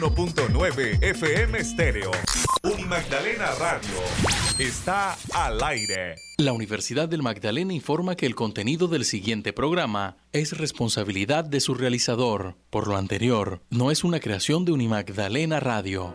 91.9 FM Estéreo. Magdalena Radio está al aire. La Universidad del Magdalena informa que el contenido del siguiente programa es responsabilidad de su realizador. Por lo anterior, no es una creación de Unimagdalena Radio.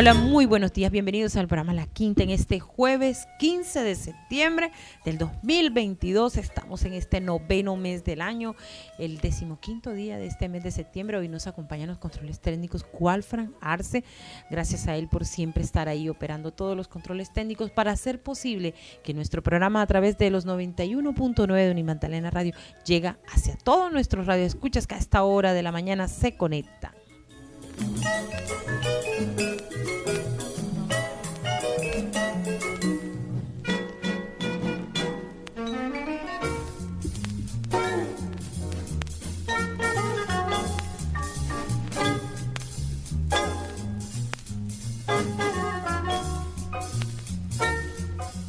Hola, muy buenos días, bienvenidos al programa La Quinta en este jueves 15 de septiembre del 2022. Estamos en este noveno mes del año, el decimoquinto día de este mes de septiembre. Hoy nos acompañan los controles técnicos Cualfran Arce. Gracias a él por siempre estar ahí operando todos los controles técnicos para hacer posible que nuestro programa a través de los 91.9 de Unimantalena Radio llega hacia todos nuestros radioescuchas que a esta hora de la mañana se conectan.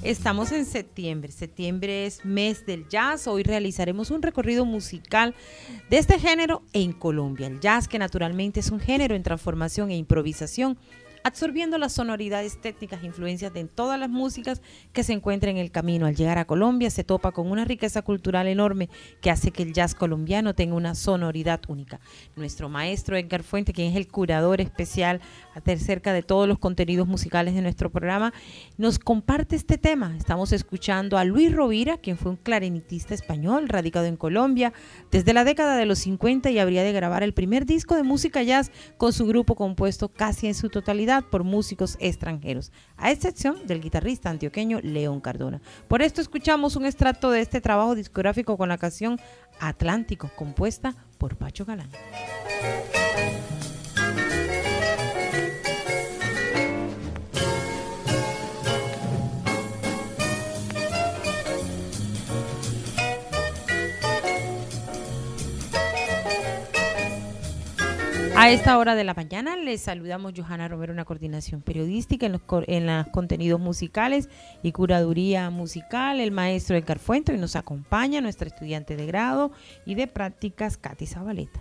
Estamos en septiembre. Septiembre es mes del jazz. Hoy realizaremos un recorrido musical de este género en Colombia. El jazz, que naturalmente es un género en transformación e improvisación, absorbiendo las sonoridades técnicas e influencias de todas las músicas que se encuentran en el camino. Al llegar a Colombia se topa con una riqueza cultural enorme que hace que el jazz colombiano tenga una sonoridad única. Nuestro maestro Edgar Fuente, quien es el curador especial acerca de todos los contenidos musicales de nuestro programa, nos comparte este tema. Estamos escuchando a Luis Rovira, quien fue un clarinetista español radicado en Colombia desde la década de los 50 y habría de grabar el primer disco de música jazz con su grupo compuesto casi en su totalidad por músicos extranjeros, a excepción del guitarrista antioqueño León Cardona. Por esto escuchamos un extracto de este trabajo discográfico con la canción Atlántico, compuesta por Pacho Galán. A esta hora de la mañana les saludamos Johanna Romero, una coordinación periodística en los, en los contenidos musicales y curaduría musical, el maestro Edgar Fuente, y nos acompaña nuestra estudiante de grado y de prácticas, Katy Zabaleta.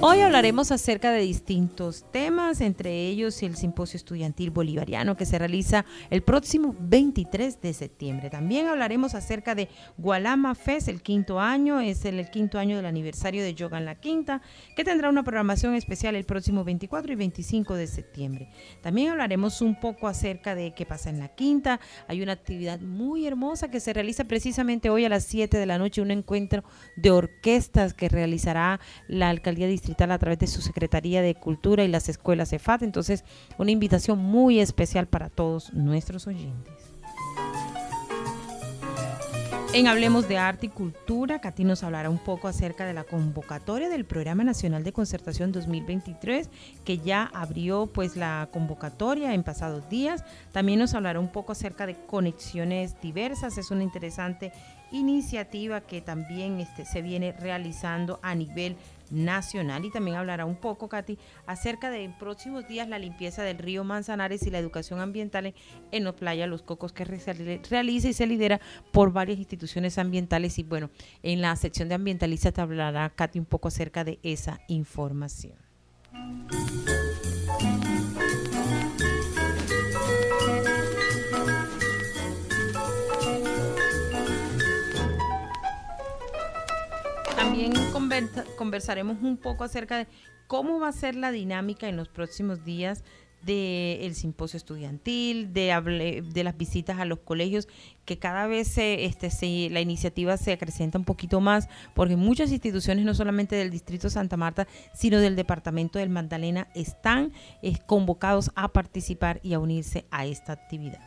Hoy hablaremos acerca de distintos temas, entre ellos el simposio estudiantil bolivariano que se realiza el próximo 23 de septiembre. También hablaremos acerca de Gualama Fest, el quinto año, es el, quinto año del aniversario de Yoga en la Quinta, que tendrá una programación especial el próximo 24 y 25 de septiembre. También hablaremos un poco acerca de qué pasa en la Quinta. Hay una actividad muy hermosa que se realiza precisamente hoy a las 7 de la noche, un encuentro de orquestas que realizará la alcaldía distrital a través de su Secretaría de Cultura y las escuelas EFAT. Entonces, una invitación muy especial para todos nuestros oyentes. En Hablemos de Arte y Cultura, Katy nos hablará un poco acerca de la convocatoria del Programa Nacional de Concertación 2023, que ya abrió pues la convocatoria en pasados días. También nos hablará un poco acerca de conexiones diversas. Es una interesante iniciativa que también este, se viene realizando a nivel nacional y también hablará un poco, Katy, acerca de en próximos días la limpieza del río Manzanares y la educación ambiental en la playa Los Cocos que realiza y se lidera por varias instituciones ambientales y bueno, en la sección de ambientalistas te hablará Katy un poco acerca de esa información. Conversaremos un poco acerca de cómo va a ser la dinámica en los próximos días del simposio estudiantil, de, de las visitas a los colegios, que cada vez se, este, se, la iniciativa se acrecienta un poquito más, porque muchas instituciones, no solamente del Distrito Santa Marta, sino del Departamento del Magdalena, están eh, convocados a participar y a unirse a esta actividad.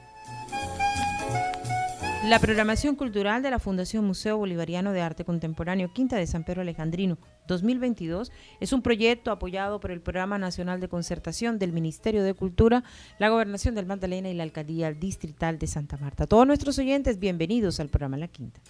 La programación cultural de la Fundación Museo Bolivariano de Arte Contemporáneo Quinta de San Pedro Alejandrino 2022 es un proyecto apoyado por el Programa Nacional de Concertación del Ministerio de Cultura, la Gobernación del Magdalena y la Alcaldía Distrital de Santa Marta. Todos nuestros oyentes, bienvenidos al programa La Quinta.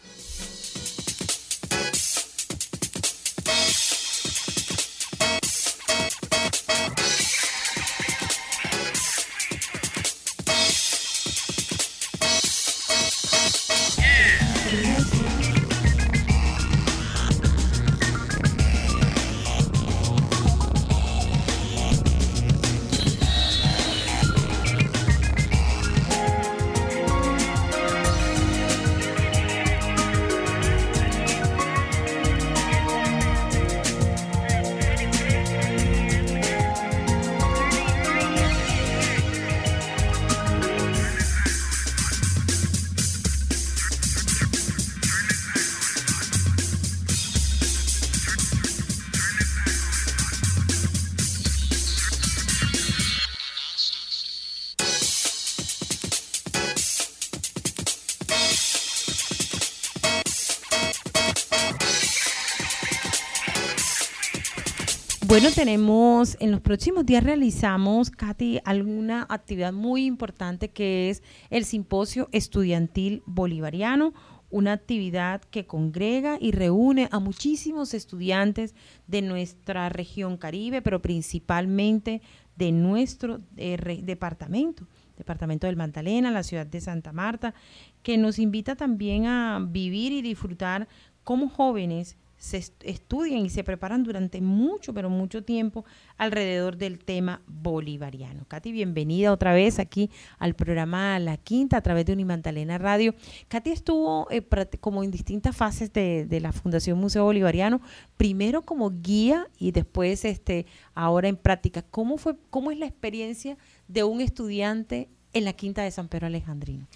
Bueno, tenemos, en los próximos días realizamos, Katy, alguna actividad muy importante que es el Simposio Estudiantil Bolivariano, una actividad que congrega y reúne a muchísimos estudiantes de nuestra región Caribe, pero principalmente de nuestro eh, departamento, departamento del Magdalena, la ciudad de Santa Marta, que nos invita también a vivir y disfrutar como jóvenes se estudian y se preparan durante mucho, pero mucho tiempo alrededor del tema bolivariano. Katy, bienvenida otra vez aquí al programa La Quinta a través de Unimantalena Radio. Katy estuvo eh, como en distintas fases de, la Fundación Museo Bolivariano, primero como guía y después este, ahora en práctica. ¿Cómo, fue, ¿Cómo es la experiencia de un estudiante en la Quinta de San Pedro Alejandrino?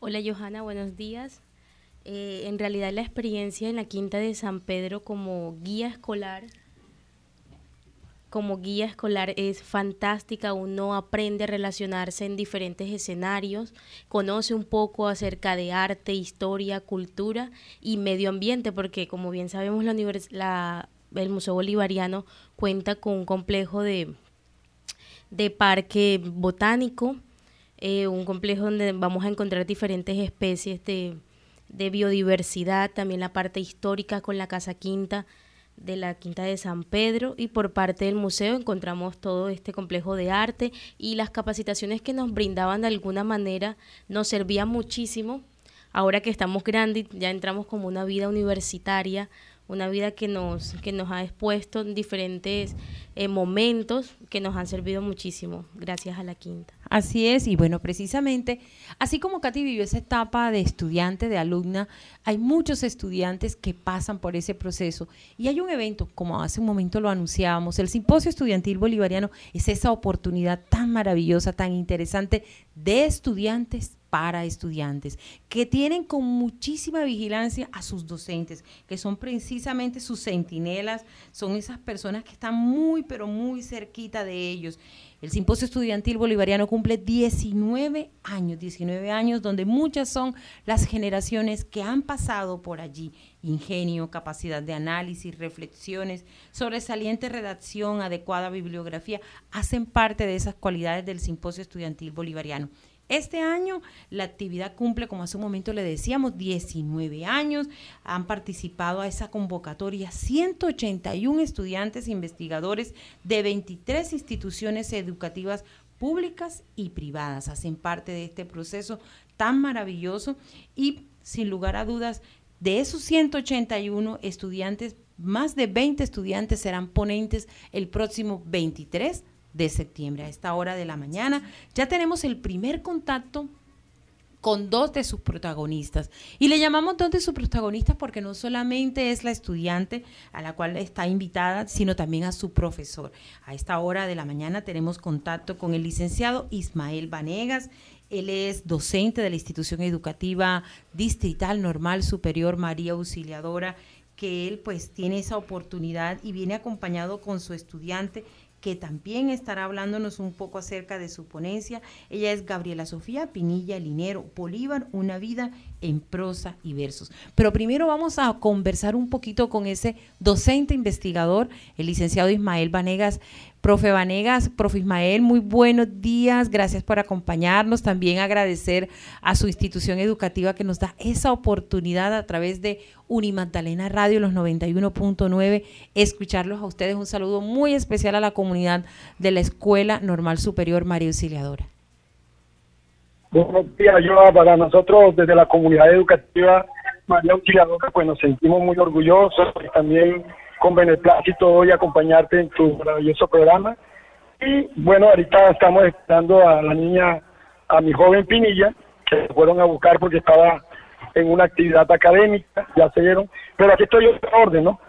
Hola Johanna, buenos días. Eh, en realidad la experiencia en la Quinta de San Pedro como guía escolar, como guía escolar es fantástica, uno aprende a relacionarse en diferentes escenarios, conoce un poco acerca de arte, historia, cultura y medio ambiente, porque como bien sabemos la, el Museo Bolivariano cuenta con un complejo de, de parque botánico, eh, un complejo donde vamos a encontrar diferentes especies de de biodiversidad, también la parte histórica con la Casa Quinta de la Quinta de San Pedro y por parte del museo encontramos todo este complejo de arte y las capacitaciones que nos brindaban de alguna manera nos servían muchísimo. Ahora que estamos grandes, ya entramos como una vida universitaria, una vida que nos, que nos ha expuesto en diferentes eh, momentos que nos han servido muchísimo, gracias a la quinta. Así es, y bueno, precisamente, así como Katy vivió esa etapa de estudiante, de alumna, hay muchos estudiantes que pasan por ese proceso. Y hay un evento, como hace un momento lo anunciábamos, el Simposio Estudiantil Bolivariano es esa oportunidad tan maravillosa, tan interesante de estudiantes para estudiantes, que tienen con muchísima vigilancia a sus docentes, que son precisamente sus centinelas, son esas personas que están muy, pero muy cerquita de ellos. El Simposio Estudiantil Bolivariano cumple 19 años, 19 años donde muchas son las generaciones que han pasado por allí. Ingenio, capacidad de análisis, reflexiones, sobresaliente redacción, adecuada bibliografía, hacen parte de esas cualidades del Simposio Estudiantil Bolivariano. Este año la actividad cumple, como hace un momento le decíamos, 19 años. Han participado a esa convocatoria 181 estudiantes investigadores de 23 instituciones educativas públicas y privadas. Hacen parte de este proceso tan maravilloso y sin lugar a dudas, de esos 181 estudiantes, más de 20 estudiantes serán ponentes el próximo 23 de septiembre, a esta hora de la mañana. Ya tenemos el primer contacto con dos de sus protagonistas. Y le llamamos dos de sus protagonistas porque no solamente es la estudiante a la cual está invitada, sino también a su profesor. A esta hora de la mañana tenemos contacto con el licenciado Ismael Vanegas. Él es docente de la institución educativa distrital normal superior María Auxiliadora, que él pues tiene esa oportunidad y viene acompañado con su estudiante que también estará hablándonos un poco acerca de su ponencia. Ella es Gabriela Sofía Pinilla Linero, Bolívar, una vida en prosa y versos. Pero primero vamos a conversar un poquito con ese docente investigador, el licenciado Ismael Vanegas. Profe Vanegas, profe Ismael, muy buenos días, gracias por acompañarnos. También agradecer a su institución educativa que nos da esa oportunidad a través de Unimagdalena Radio, los 91.9, escucharlos a ustedes. Un saludo muy especial a la comunidad de la Escuela Normal Superior María Auxiliadora. Buenos días, yo para nosotros desde la comunidad educativa María Auxiliadora, pues nos sentimos muy orgullosos y también con beneplácito hoy acompañarte en tu maravilloso programa. Y bueno, ahorita estamos esperando a la niña, a mi joven Pinilla, que fueron a buscar porque estaba en una actividad académica, ya se dieron, pero aquí estoy en orden, ¿no?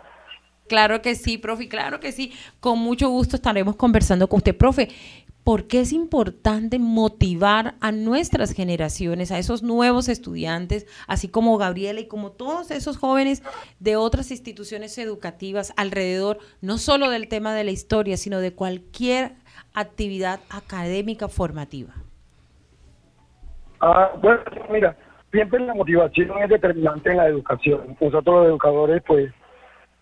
Claro que sí, profe, claro que sí. Con mucho gusto estaremos conversando con usted, profe. ¿Por qué es importante motivar a nuestras generaciones, a esos nuevos estudiantes, así como Gabriela y como todos esos jóvenes de otras instituciones educativas alrededor, no solo del tema de la historia, sino de cualquier actividad académica formativa? Ah, bueno, mira, siempre la motivación es determinante en la educación. Nosotros los educadores, pues,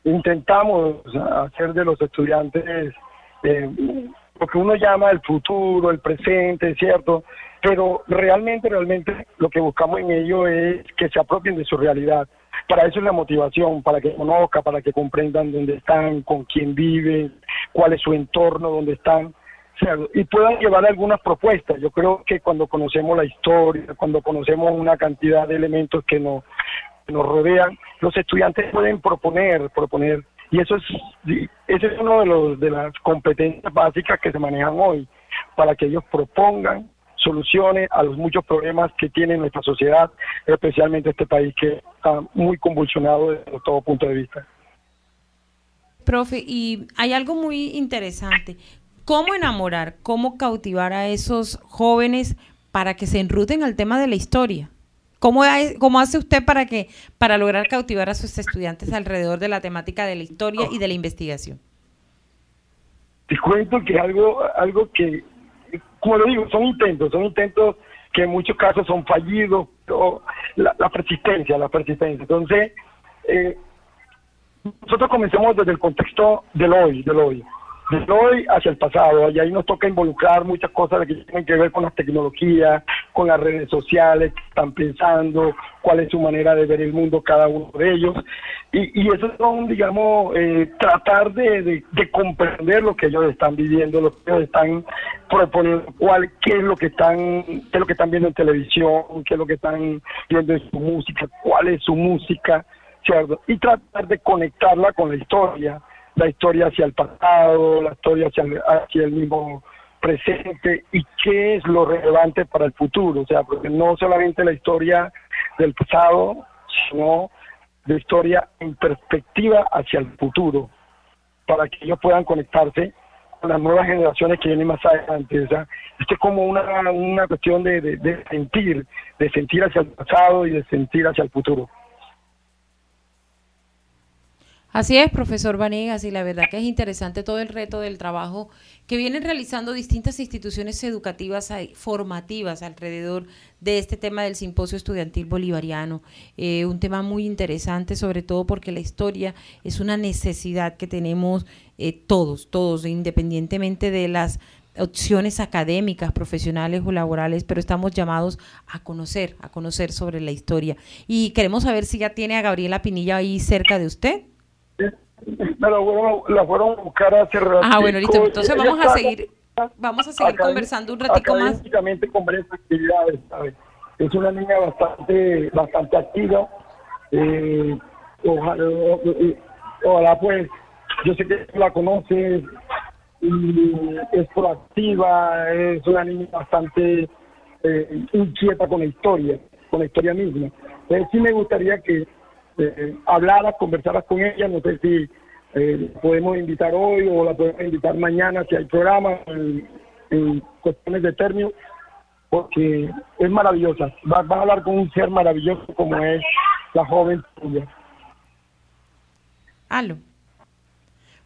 intentamos hacer de los estudiantes eh, lo que uno llama el futuro, el presente, ¿cierto? Pero realmente, realmente lo que buscamos en ello es que se apropien de su realidad. Para eso es la motivación, para que conozcan, para que comprendan dónde están, con quién viven, cuál es su entorno, dónde están, y puedan llevar algunas propuestas. Yo creo que cuando conocemos la historia, cuando conocemos una cantidad de elementos que nos, nos rodean, los estudiantes pueden proponer, proponer y eso es, ese es uno de, los, de las competencias básicas que se manejan hoy, para que ellos propongan soluciones a los muchos problemas que tiene nuestra sociedad, especialmente este país que está muy convulsionado desde todo punto de vista. Profe, y hay algo muy interesante. ¿Cómo enamorar, cómo cautivar a esos jóvenes para que se enruten al tema de la historia? ¿Cómo, hace usted para que para lograr cautivar a sus estudiantes alrededor de la temática de la historia y de la investigación? Te cuento que algo, algo que, como lo digo, son intentos, son intentos que en muchos casos son fallidos, la, persistencia, la persistencia. Entonces, eh, nosotros comenzamos desde el contexto del hoy, del hoy de hoy hacia el pasado. Y ahí nos toca involucrar muchas cosas que tienen que ver con las tecnologías, con las redes sociales, que están pensando, cuál es su manera de ver el mundo cada uno de ellos. Y, y eso es, digamos, eh, tratar de, de, comprender lo que ellos están viviendo, lo que ellos están proponiendo, cuál, qué es lo que están, qué es lo que están viendo en televisión, qué es lo que están viendo en su música, cuál es su música ¿cierto? Y tratar de conectarla con la historia, la historia hacia el pasado, la historia hacia el, hacia el mismo presente y qué es lo relevante para el futuro, o sea, porque no solamente la historia del pasado, sino de historia en perspectiva hacia el futuro, para que ellos puedan conectarse con las nuevas generaciones que vienen más adelante. O sea, esto es como una, una cuestión de, de sentir, de sentir hacia el pasado y de sentir hacia el futuro. Así es, profesor Vanegas, y la verdad que es interesante todo el reto del trabajo que vienen realizando distintas instituciones educativas formativas alrededor de este tema del simposio estudiantil bolivariano. Eh, un tema muy interesante, sobre todo porque la historia es una necesidad que tenemos eh, todos, todos, independientemente de las opciones académicas, profesionales o laborales, pero estamos llamados a conocer, a conocer sobre la historia. Y queremos saber si ya tiene a Gabriela Pinilla ahí cerca de usted. Me la fueron, la fueron a buscar hace rato. Ah, bueno, listo. Entonces vamos a seguir, vamos a seguir conversando un ratico más. con varias actividades, ¿sabes? Es una niña bastante, bastante activa. Eh, ojalá, ojalá, pues, yo sé que la conoces, y es proactiva, es una niña bastante eh, inquieta con la historia, con la historia misma. Entonces sí me gustaría que eh, hablaras, conversaras con ella, no sé si eh, podemos invitar hoy o la podemos invitar mañana si hay programa en, cuestiones de término, porque es maravillosa. Vas, a hablar con un ser maravilloso como es la joven tuya. Aló.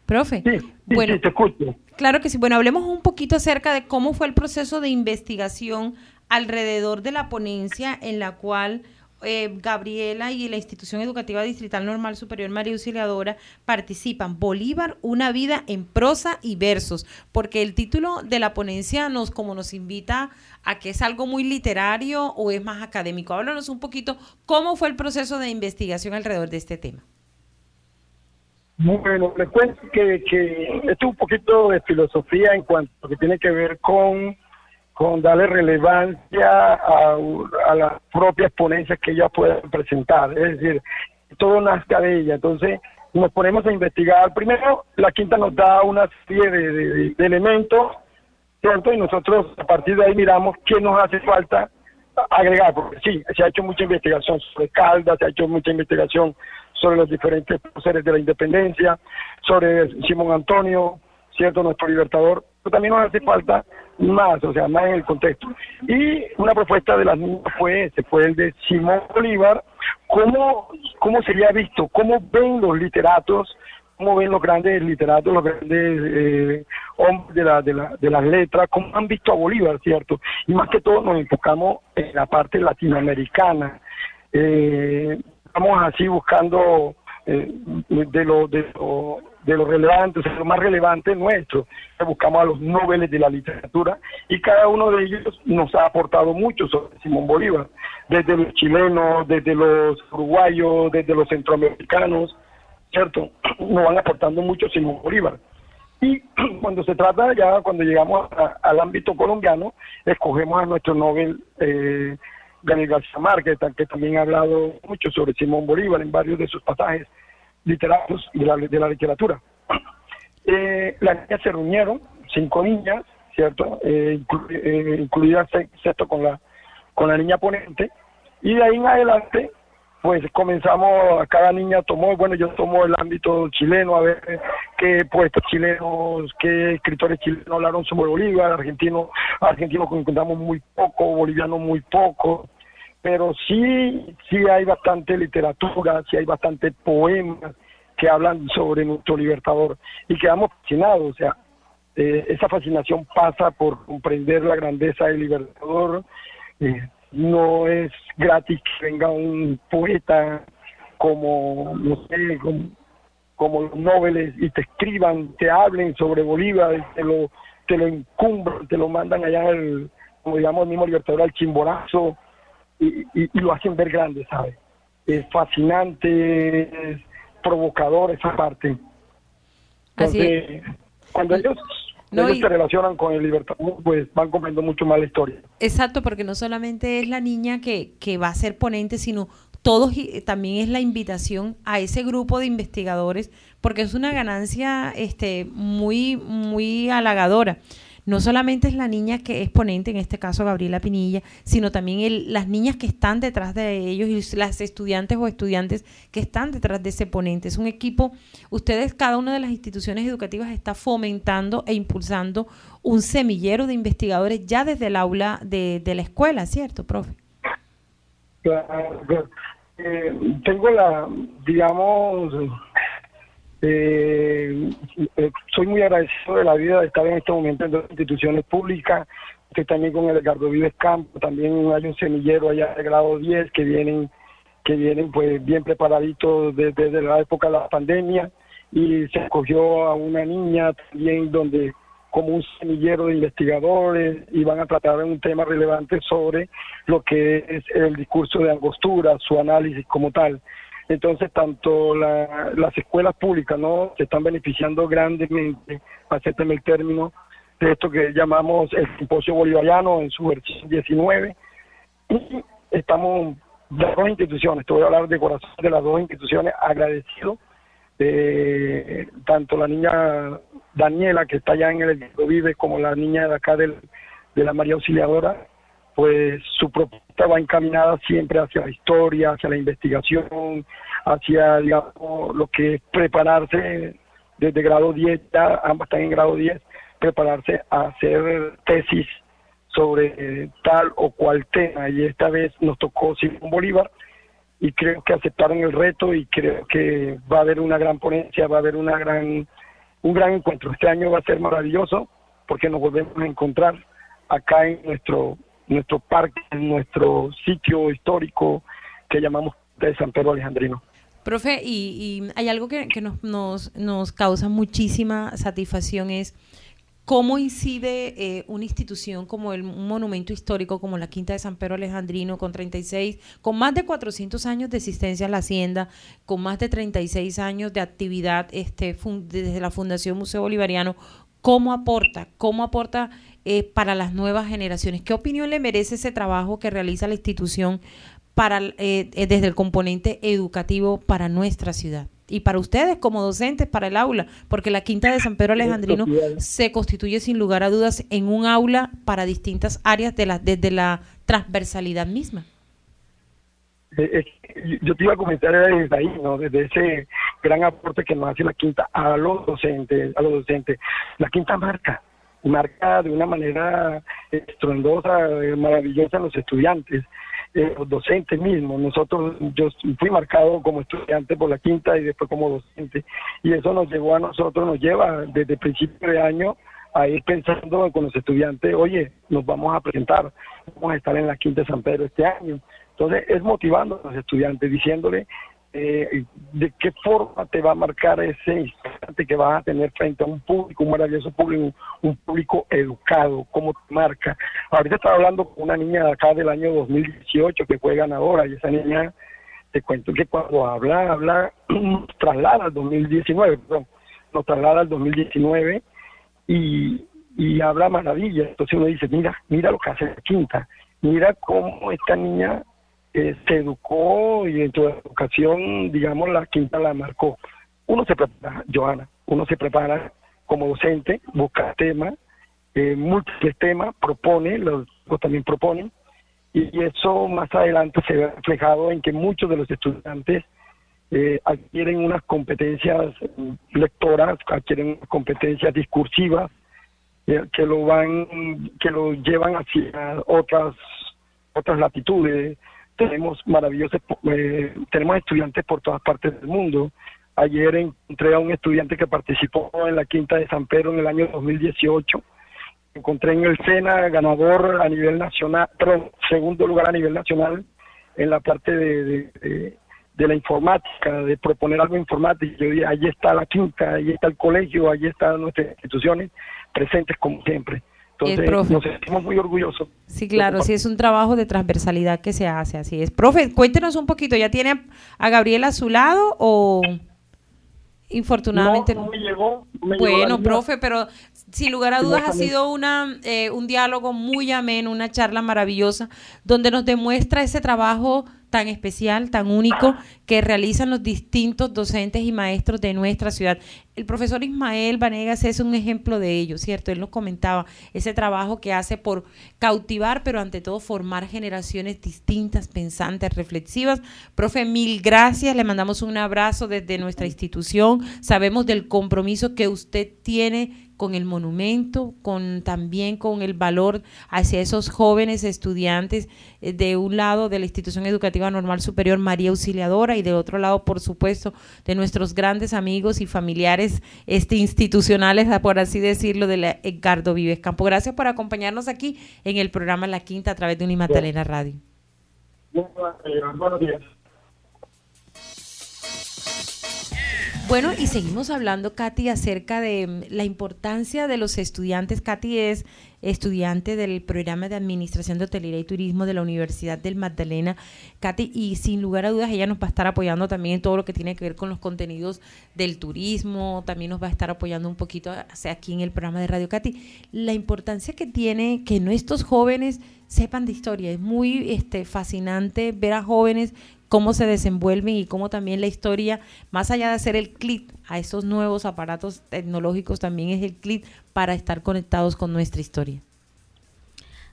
Profe. Sí, bueno, te escucho. Claro que sí. Bueno, hablemos un poquito acerca de cómo fue el proceso de investigación alrededor de la ponencia en la cual eh, Gabriela y la Institución Educativa Distrital Normal Superior María Auxiliadora participan. Bolívar, una vida en prosa y versos, porque el título de la ponencia nos, como nos invita a que es algo muy literario o es más académico. Háblanos un poquito cómo fue el proceso de investigación alrededor de este tema. Bueno, les cuento que, que esto es un poquito de filosofía en cuanto que tiene que ver con con darle relevancia a, las propias ponencias que ellas puedan presentar. Es decir, todo nazca de ella. Entonces, nos ponemos a investigar. Primero, la quinta nos da una serie de, elementos, ¿cierto? Y nosotros a partir de ahí miramos qué nos hace falta agregar, porque sí, se ha hecho mucha investigación sobre Caldas, se ha hecho mucha investigación sobre los diferentes seres de la independencia, sobre Simón Antonio, ¿cierto? Nuestro libertador, también nos hace falta más, o sea, más en el contexto. Y una propuesta de las niñas fue ese, fue el de Simón Bolívar, cómo, cómo sería visto, cómo ven los literatos, cómo ven los grandes literatos, los grandes eh, hombres de, la, de, la, de las letras, cómo han visto a Bolívar, ¿cierto? Y más que todo nos enfocamos en la parte latinoamericana. Eh, estamos así buscando eh, de lo, de lo de lo relevante, o lo más relevante nuestro. Buscamos a los nobles de la literatura y cada uno de ellos nos ha aportado mucho sobre Simón Bolívar, desde los chilenos, desde los uruguayos, desde los centroamericanos, ¿cierto? Nos van aportando mucho Simón Bolívar. Y cuando se trata ya, cuando llegamos al ámbito colombiano, escogemos a nuestro Nobel eh, Daniel García Márquez, que también ha hablado mucho sobre Simón Bolívar en varios de sus pasajes literatos y de la, de la literatura. Eh, las niñas se reunieron, cinco niñas, ¿cierto? Eh, eh incluida sexto con la, con la niña ponente, y de ahí en adelante, pues comenzamos, cada niña tomó, bueno, yo tomo el ámbito chileno, a ver qué poetas chilenos, qué escritores chilenos hablaron sobre Bolívar, argentino, argentinos encontramos muy poco, boliviano muy poco, pero sí, sí hay bastante literatura, sí hay bastante poemas que hablan sobre nuestro libertador y quedamos fascinados, o sea, eh, esa fascinación pasa por comprender la grandeza del libertador, eh, no es gratis que venga un poeta como, no sé, como, los nobles y te escriban, te hablen sobre Bolívar, te lo, te lo encumbran, te lo mandan allá, el, como digamos, el mismo libertador al chimborazo, y, y, lo hacen ver grande, ¿sabes? Es fascinante, es provocador esa parte. Entonces, cuando ellos, se relacionan con el libertad, pues van comprendiendo mucho más la historia. Exacto, porque no solamente es la niña que, que va a ser ponente, sino todos también es la invitación a ese grupo de investigadores, porque es una ganancia este, muy, muy halagadora no solamente es la niña que es ponente, en este caso Gabriela Pinilla, sino también las niñas que están detrás de ellos y las estudiantes o estudiantes que están detrás de ese ponente. Es un equipo, ustedes, cada una de las instituciones educativas está fomentando e impulsando un semillero de investigadores ya desde el aula de, la escuela, ¿cierto, profe? Eh, tengo la, digamos, eh, eh, soy muy agradecido de la vida de estar en este momento en dos instituciones públicas. Estoy también con el Edgardo Vives Campo, también hay un semillero allá de grado 10 que vienen que vienen pues bien preparaditos desde, la época de la pandemia y se escogió a una niña también donde como un semillero de investigadores y van a tratar un tema relevante sobre lo que es el discurso de Angostura, su análisis como tal. Entonces, tanto las escuelas públicas no se están beneficiando grandemente, acépteme el término, de esto que llamamos el simposio bolivariano en su versión 19. Y estamos, las dos instituciones, te voy a hablar de corazón de las dos instituciones, agradecidos de tanto la niña Daniela, que está allá en el Vive, como la niña de acá del, de la María Auxiliadora, pues su propuesta va encaminada siempre hacia la historia, hacia la investigación, hacia digamos, lo que es prepararse desde grado 10, ya ambas están en grado 10, prepararse a hacer tesis sobre tal o cual tema. Y esta vez nos tocó Simón Bolívar y creo que aceptaron el reto y creo que va a haber una gran ponencia, va a haber una gran, un gran encuentro. Este año va a ser maravilloso porque nos volvemos a encontrar acá en nuestro nuestro parque, nuestro sitio histórico que llamamos de San Pedro Alejandrino. Profe, y, hay algo que, nos, nos, nos, causa muchísima satisfacción es cómo incide eh, una institución como el, un monumento histórico como la Quinta de San Pedro Alejandrino con 36, con más de 400 años de existencia en la hacienda, con más de 36 años de actividad este, desde la Fundación Museo Bolivariano, cómo aporta, cómo aporta eh, para las nuevas generaciones. ¿Qué opinión le merece ese trabajo que realiza la institución para, eh, desde el componente educativo para nuestra ciudad? Y para ustedes como docentes, para el aula, porque la Quinta de San Pedro Alejandrino se constituye sin lugar a dudas en un aula para distintas áreas de la, desde la transversalidad misma. Yo te iba a comentar desde ahí, ¿no? desde ese gran aporte que nos hace la Quinta a los docentes, a los docentes. La Quinta marca, marca de una manera estruendosa, maravillosa a los estudiantes, eh, los docentes mismos. Nosotros, yo fui marcado como estudiante por la quinta y después como docente. Y eso nos llevó a nosotros, nos lleva desde principio de año a ir pensando con los estudiantes, oye, nos vamos a presentar, vamos a estar en la quinta de San Pedro este año. Entonces es motivando a los estudiantes, diciéndole, eh, de qué forma te va a marcar ese instante que vas a tener frente a un público, un maravilloso público, un, público educado, cómo te marca. Ahorita estaba hablando con una niña de acá del año 2018 que fue ganadora y esa niña, te cuento que cuando habla, habla, nos traslada al 2019, perdón, nos traslada al 2019 y, y habla maravilla. Entonces uno dice, mira, mira lo que hace la quinta, mira cómo esta niña se educó y en su educación, digamos, la quinta la marcó. Uno se prepara, Joana, uno se prepara como docente, busca temas, eh, múltiples temas, propone, los, también proponen, y eso más adelante se ve reflejado en que muchos de los estudiantes eh, adquieren unas competencias lectoras, adquieren competencias discursivas, eh, que lo van, que lo llevan hacia otras otras latitudes, tenemos maravillosos, eh, tenemos estudiantes por todas partes del mundo. Ayer encontré a un estudiante que participó en la Quinta de San Pedro en el año 2018. Encontré en el SENA ganador a nivel nacional, pero segundo lugar a nivel nacional en la parte de, de, la informática, de proponer algo informático. Yo dije, ahí está la Quinta, ahí está el colegio, ahí están nuestras instituciones presentes como siempre. Entonces, nos sentimos muy orgullosos. Sí, claro, sí, es un trabajo de transversalidad que se hace, así es. Profe, cuéntenos un poquito, ¿ya tiene a Gabriela a su lado o infortunadamente no? me llegó. bueno, profe, pero sin lugar a dudas ha sido una eh, un diálogo muy ameno, una charla maravillosa, donde nos demuestra ese trabajo tan especial, tan único que realizan los distintos docentes y maestros de nuestra ciudad. El profesor Ismael Vanegas es un ejemplo de ello, ¿cierto? Él nos comentaba ese trabajo que hace por cautivar, pero ante todo formar generaciones distintas, pensantes, reflexivas. Profe, mil gracias, le mandamos un abrazo desde nuestra institución. Sabemos del compromiso que usted tiene con el monumento, con también con el valor hacia esos jóvenes estudiantes eh, de un lado de la institución educativa normal superior María Auxiliadora y de otro lado, por supuesto, de nuestros grandes amigos y familiares este, institucionales, por así decirlo, de la Edgardo Vives Campo. Gracias por acompañarnos aquí en el programa La Quinta a través de Unimatalena Radio. Buenos días. Bueno, y seguimos hablando, Katy, acerca de mm, la importancia de los estudiantes. Katy es estudiante del programa de Administración de Hotelería y Turismo de la Universidad del Magdalena. Katy, y sin lugar a dudas, ella nos va a estar apoyando también en todo lo que tiene que ver con los contenidos del turismo, también nos va a estar apoyando un poquito aquí en el programa de Radio. Katy, la importancia que tiene que nuestros jóvenes sepan de historia. Es muy este, fascinante ver a jóvenes cómo se desenvuelven y cómo también la historia, más allá de hacer el clic a esos nuevos aparatos tecnológicos, también es el clic para estar conectados con nuestra historia.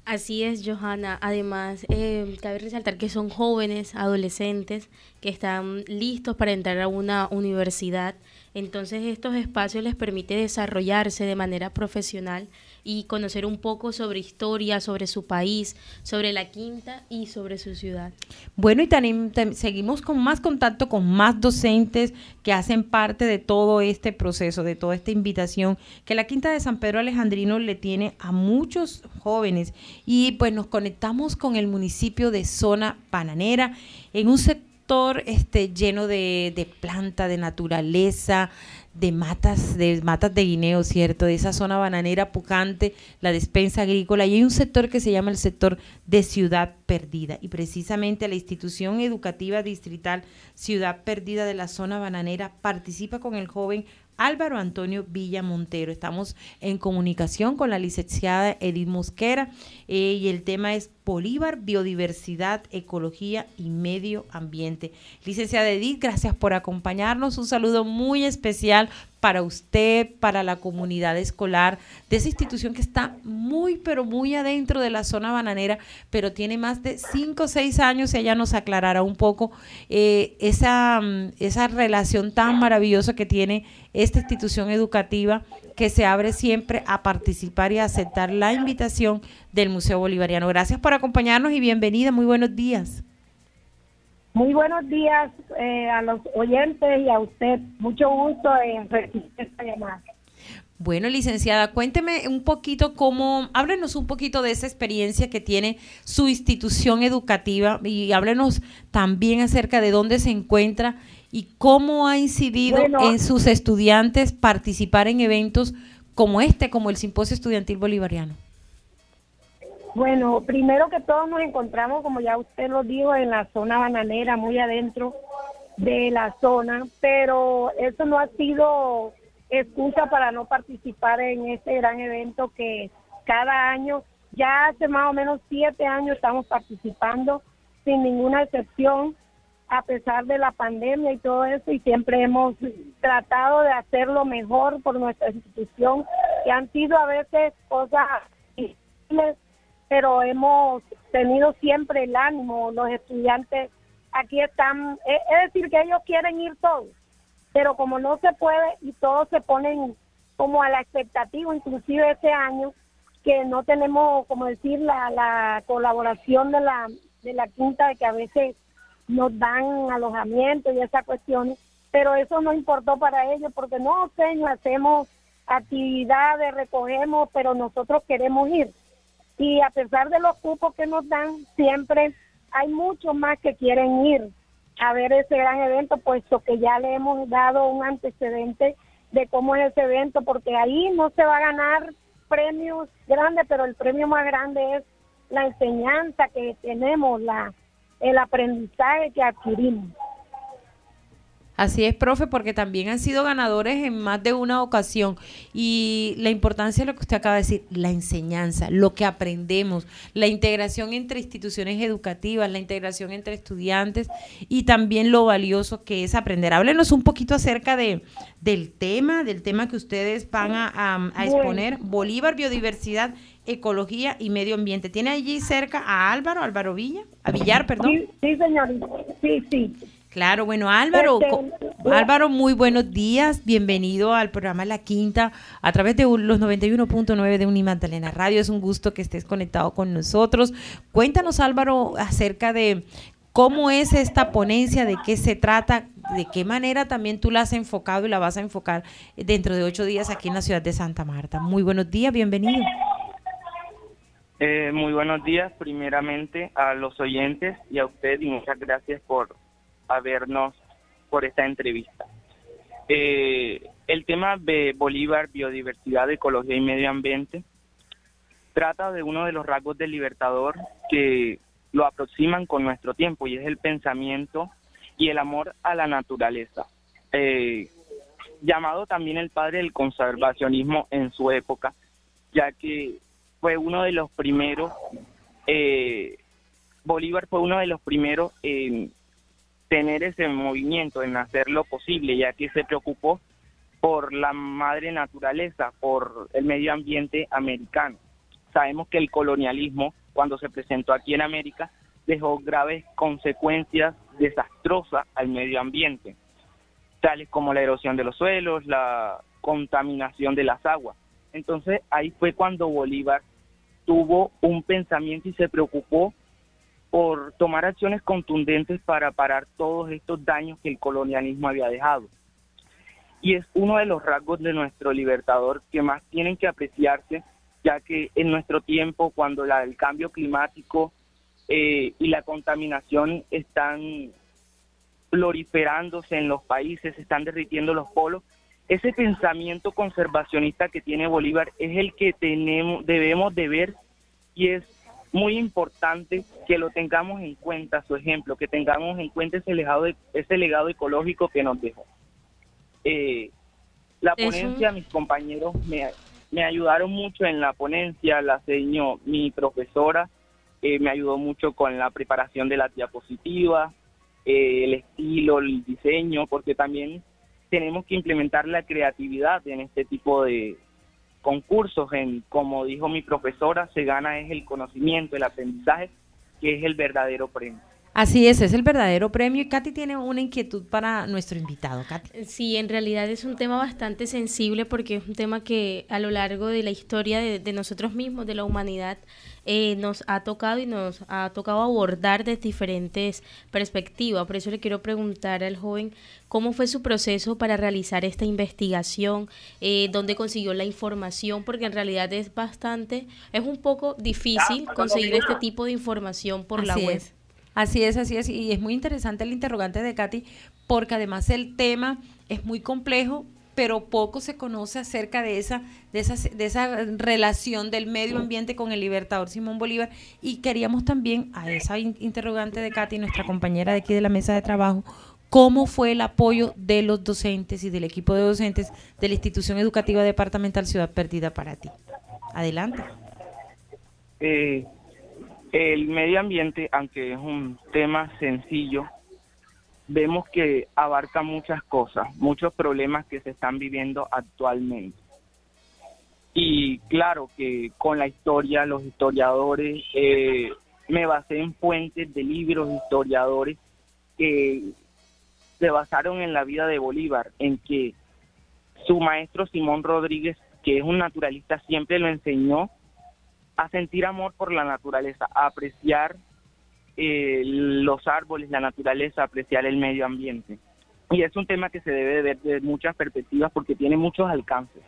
Así es, Johanna. Además, eh, cabe resaltar que son jóvenes, adolescentes, que están listos para entrar a una universidad. Entonces, estos espacios les permite desarrollarse de manera profesional y conocer un poco sobre historia, sobre su país, sobre la quinta y sobre su ciudad. Bueno, y también seguimos con más contacto con más docentes que hacen parte de todo este proceso, de toda esta invitación que la quinta de San Pedro Alejandrino le tiene a muchos jóvenes. Y pues nos conectamos con el municipio de Zona Bananera en un sector este, lleno de, de planta, de naturaleza, de matas, de matas de guineo, ¿cierto? De esa zona bananera pucante, la despensa agrícola, y hay un sector que se llama el sector de Ciudad Perdida, y precisamente la institución educativa distrital Ciudad Perdida de la zona bananera participa con el joven Álvaro Antonio Villa Montero. Estamos en comunicación con la licenciada Edith Mosquera eh, y el tema es Bolívar, Biodiversidad, Ecología y Medio Ambiente. Licenciada Edith, gracias por acompañarnos. Un saludo muy especial para usted, para la comunidad escolar de esa institución que está muy, pero muy adentro de la zona bananera, pero tiene más de cinco o seis años y ella nos aclarará un poco eh, esa, mm, esa relación tan maravillosa que tiene esta institución educativa que se abre siempre a participar y a aceptar la invitación del Museo Bolivariano. Gracias por acompañarnos y bienvenida. Muy buenos días. Muy buenos días eh, a los oyentes y a usted. Mucho gusto en recibir esta llamada. Bueno, licenciada, cuénteme un poquito cómo, háblenos un poquito de esa experiencia que tiene su institución educativa y háblenos también acerca de dónde se encuentra y cómo ha incidido en sus estudiantes participar en eventos como este, como el Simposio Estudiantil Bolivariano. Bueno, primero que todo nos encontramos, como ya usted lo dijo, en la zona bananera, muy adentro de la zona, pero eso no ha sido excusa para no participar en este gran evento que cada año, ya hace más o menos siete años estamos participando sin ninguna excepción a pesar de la pandemia y todo eso, y siempre hemos tratado de hacerlo mejor por nuestra institución, que han sido a veces cosas difíciles, pero hemos tenido siempre el ánimo, los estudiantes aquí están, es decir, que ellos quieren ir todos, pero como no se puede y todos se ponen como a la expectativa, inclusive este año, que no tenemos, como decir, la, la colaboración de la, de la quinta, de que a veces nos dan alojamiento y esas cuestiones, pero eso no importó para ellos porque no, señor, hacemos actividades, recogemos, pero nosotros queremos ir. Y a pesar de los cupos que nos dan, siempre hay muchos más que quieren ir a ver ese gran evento, puesto que ya le hemos dado un antecedente de cómo es ese evento, porque ahí no se va a ganar premios grandes, pero el premio más grande es la enseñanza que tenemos, la el aprendizaje que adquirimos. Así es, profe, porque también han sido ganadores en más de una ocasión. Y la importancia de lo que usted acaba de decir, la enseñanza, lo que aprendemos, la integración entre instituciones educativas, la integración entre estudiantes y también lo valioso que es aprender. Háblenos un poquito acerca de, del tema, del tema que ustedes van a, exponer, Bolívar, biodiversidad, ecología y medio ambiente. ¿Tiene allí cerca a Álvaro, Álvaro Villa, a Villar, perdón? Sí, sí señorita, sí, sí. Claro, bueno, Álvaro, este, Álvaro, muy buenos días. Bienvenido al programa La Quinta a través de los 91.9 de Unimagdalena Radio. Es un gusto que estés conectado con nosotros. Cuéntanos, Álvaro, acerca de cómo es esta ponencia, de qué se trata, de qué manera también tú la has enfocado y la vas a enfocar dentro de ocho días aquí en la ciudad de Santa Marta. Muy buenos días, bienvenido. Eh, muy buenos días, primeramente a los oyentes y a usted y muchas gracias por a vernos por esta entrevista. Eh, el tema de Bolívar, biodiversidad, ecología y medio ambiente trata de uno de los rasgos del libertador que lo aproximan con nuestro tiempo y es el pensamiento y el amor a la naturaleza. Eh, llamado también el padre del conservacionismo en su época, ya que fue uno de los primeros, eh, Bolívar fue uno de los primeros en tener ese movimiento, en hacer lo posible, ya que se preocupó por la madre naturaleza, por el medio ambiente americano. Sabemos que el colonialismo, cuando se presentó aquí en América, dejó graves consecuencias desastrosas al medio ambiente, tales como la erosión de los suelos, la contaminación de las aguas. Entonces ahí fue cuando Bolívar tuvo un pensamiento y se preocupó por tomar acciones contundentes para parar todos estos daños que el colonialismo había dejado. Y es uno de los rasgos de nuestro libertador que más tienen que apreciarse, ya que en nuestro tiempo, cuando el cambio climático eh, y la contaminación están proliferándose en los países, están derritiendo los polos, ese pensamiento conservacionista que tiene Bolívar es el que tenemos, debemos de ver y es muy importante que lo tengamos en cuenta, su ejemplo, que tengamos en cuenta ese legado, ese legado ecológico que nos dejó. Eh, la ponencia, mis compañeros me, me, ayudaron mucho en la ponencia, la señor, mi profesora eh, me ayudó mucho con la preparación de la diapositiva, eh, el estilo, el diseño, porque también tenemos que implementar la creatividad en este tipo de, concursos en, como dijo mi profesora, se gana es el conocimiento, el aprendizaje, que es el verdadero premio. Así es, es el verdadero premio. Y Katy tiene una inquietud para nuestro invitado. Katy. Sí, en realidad es un tema bastante sensible porque es un tema que a lo largo de la historia de nosotros mismos, de la humanidad, eh, nos ha tocado y nos ha tocado abordar de diferentes perspectivas. Por eso le quiero preguntar al joven cómo fue su proceso para realizar esta investigación, eh, dónde consiguió la información, porque en realidad es bastante, es un poco difícil conseguir este tipo de información por la web. Así es, así es. Y es muy interesante el interrogante de Katy, porque además el tema es muy complejo, pero poco se conoce acerca de esa, de esa, de esa relación del medio ambiente con el libertador Simón Bolívar. Y queríamos también a esa interrogante de Katy, nuestra compañera de aquí de la mesa de trabajo, cómo fue el apoyo de los docentes y del equipo de docentes de la institución educativa departamental Ciudad Perdida para ti. Adelante. Eh, el medio ambiente, aunque es un tema sencillo, vemos que abarca muchas cosas, muchos problemas que se están viviendo actualmente. Y claro que con la historia, los historiadores, eh, me basé en fuentes de libros historiadores que se basaron en la vida de Bolívar, en que su maestro Simón Rodríguez, que es un naturalista, siempre lo enseñó a sentir amor por la naturaleza, a apreciar eh, los árboles, la naturaleza, apreciar el medio ambiente. Y es un tema que se debe de ver de muchas perspectivas porque tiene muchos alcances.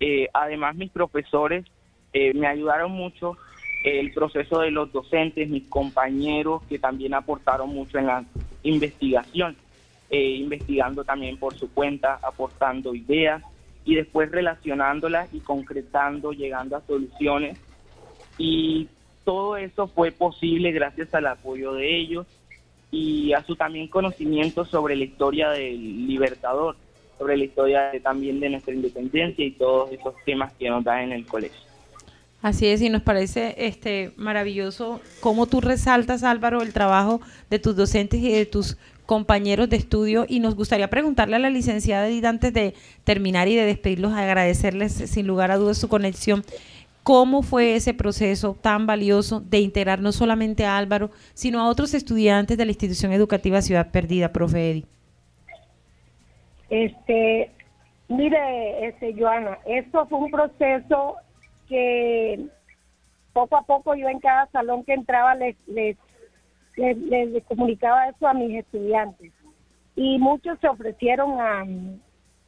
Eh, además, mis profesores eh, me ayudaron mucho el proceso de los docentes, mis compañeros que también aportaron mucho en la investigación, investigando también por su cuenta, aportando ideas y después relacionándolas y concretando, llegando a soluciones. Y todo eso fue posible gracias al apoyo de ellos y a su también conocimiento sobre la historia del Libertador, sobre la historia también de nuestra independencia y todos esos temas que nos da en el colegio. Así es, y nos parece este maravilloso cómo tú resaltas, Álvaro, el trabajo de tus docentes y de tus compañeros de estudio y nos gustaría preguntarle a la licenciada Edith antes de terminar y de despedirlos, agradecerles sin lugar a dudas su conexión. ¿Cómo fue ese proceso tan valioso de integrar no solamente a Álvaro, sino a otros estudiantes de la institución educativa Ciudad Perdida, profe Edith? Este, mire, este, Joana, esto fue un proceso que poco a poco yo en cada salón que entraba les, les, les, comunicaba eso a mis estudiantes. Y muchos se ofrecieron a,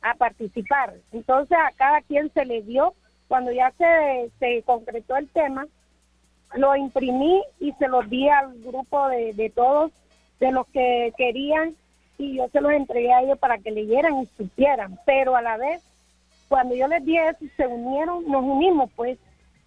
a participar. Entonces a cada quien se le dio, cuando ya se, se concretó el tema, lo imprimí y se los di al grupo de, de todos, de los que querían y yo se los entregué a ellos para que leyeran y supieran, pero a la vez, cuando yo les di eso, se unieron, nos unimos pues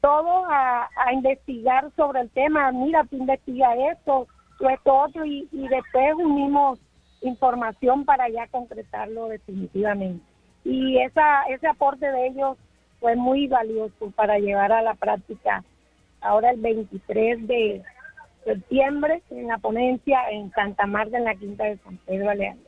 todos a, investigar sobre el tema, mira, tú investiga esto, esto otro, y, y después unimos información para ya concretarlo definitivamente. Y esa, ese aporte de ellos fue muy valioso para llevar a la práctica ahora el 23 de, septiembre en la ponencia en Santa Marta, en la Quinta de San Pedro Aleando.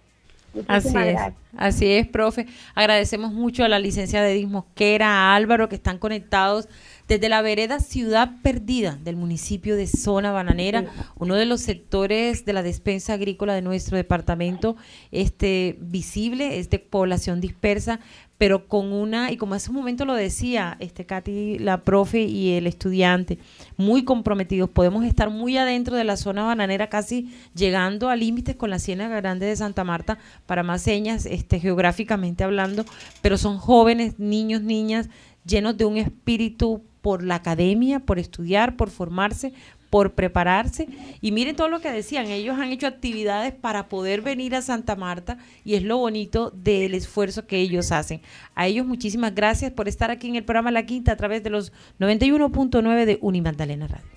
Así es, así es, profe. Agradecemos mucho a la licenciada Edith Mosquera, a Álvaro, que están conectados desde la vereda Ciudad Perdida del municipio de Zona Bananera, uno de los sectores de la despensa agrícola de nuestro departamento, este visible, es de población dispersa, pero con una, y como hace un momento lo decía este Katy, la profe y el estudiante, muy comprometidos, podemos estar muy adentro de la zona bananera, casi llegando a límites con la Ciénaga Grande de Santa Marta, para más señas, este, geográficamente hablando, pero son jóvenes, niños, niñas, llenos de un espíritu por la academia, por estudiar, por formarse, por prepararse. Y miren todo lo que decían, ellos han hecho actividades para poder venir a Santa Marta y es lo bonito del esfuerzo que ellos hacen. A ellos muchísimas gracias por estar aquí en el programa La Quinta a través de los 91.9 de Unimagdalena Radio.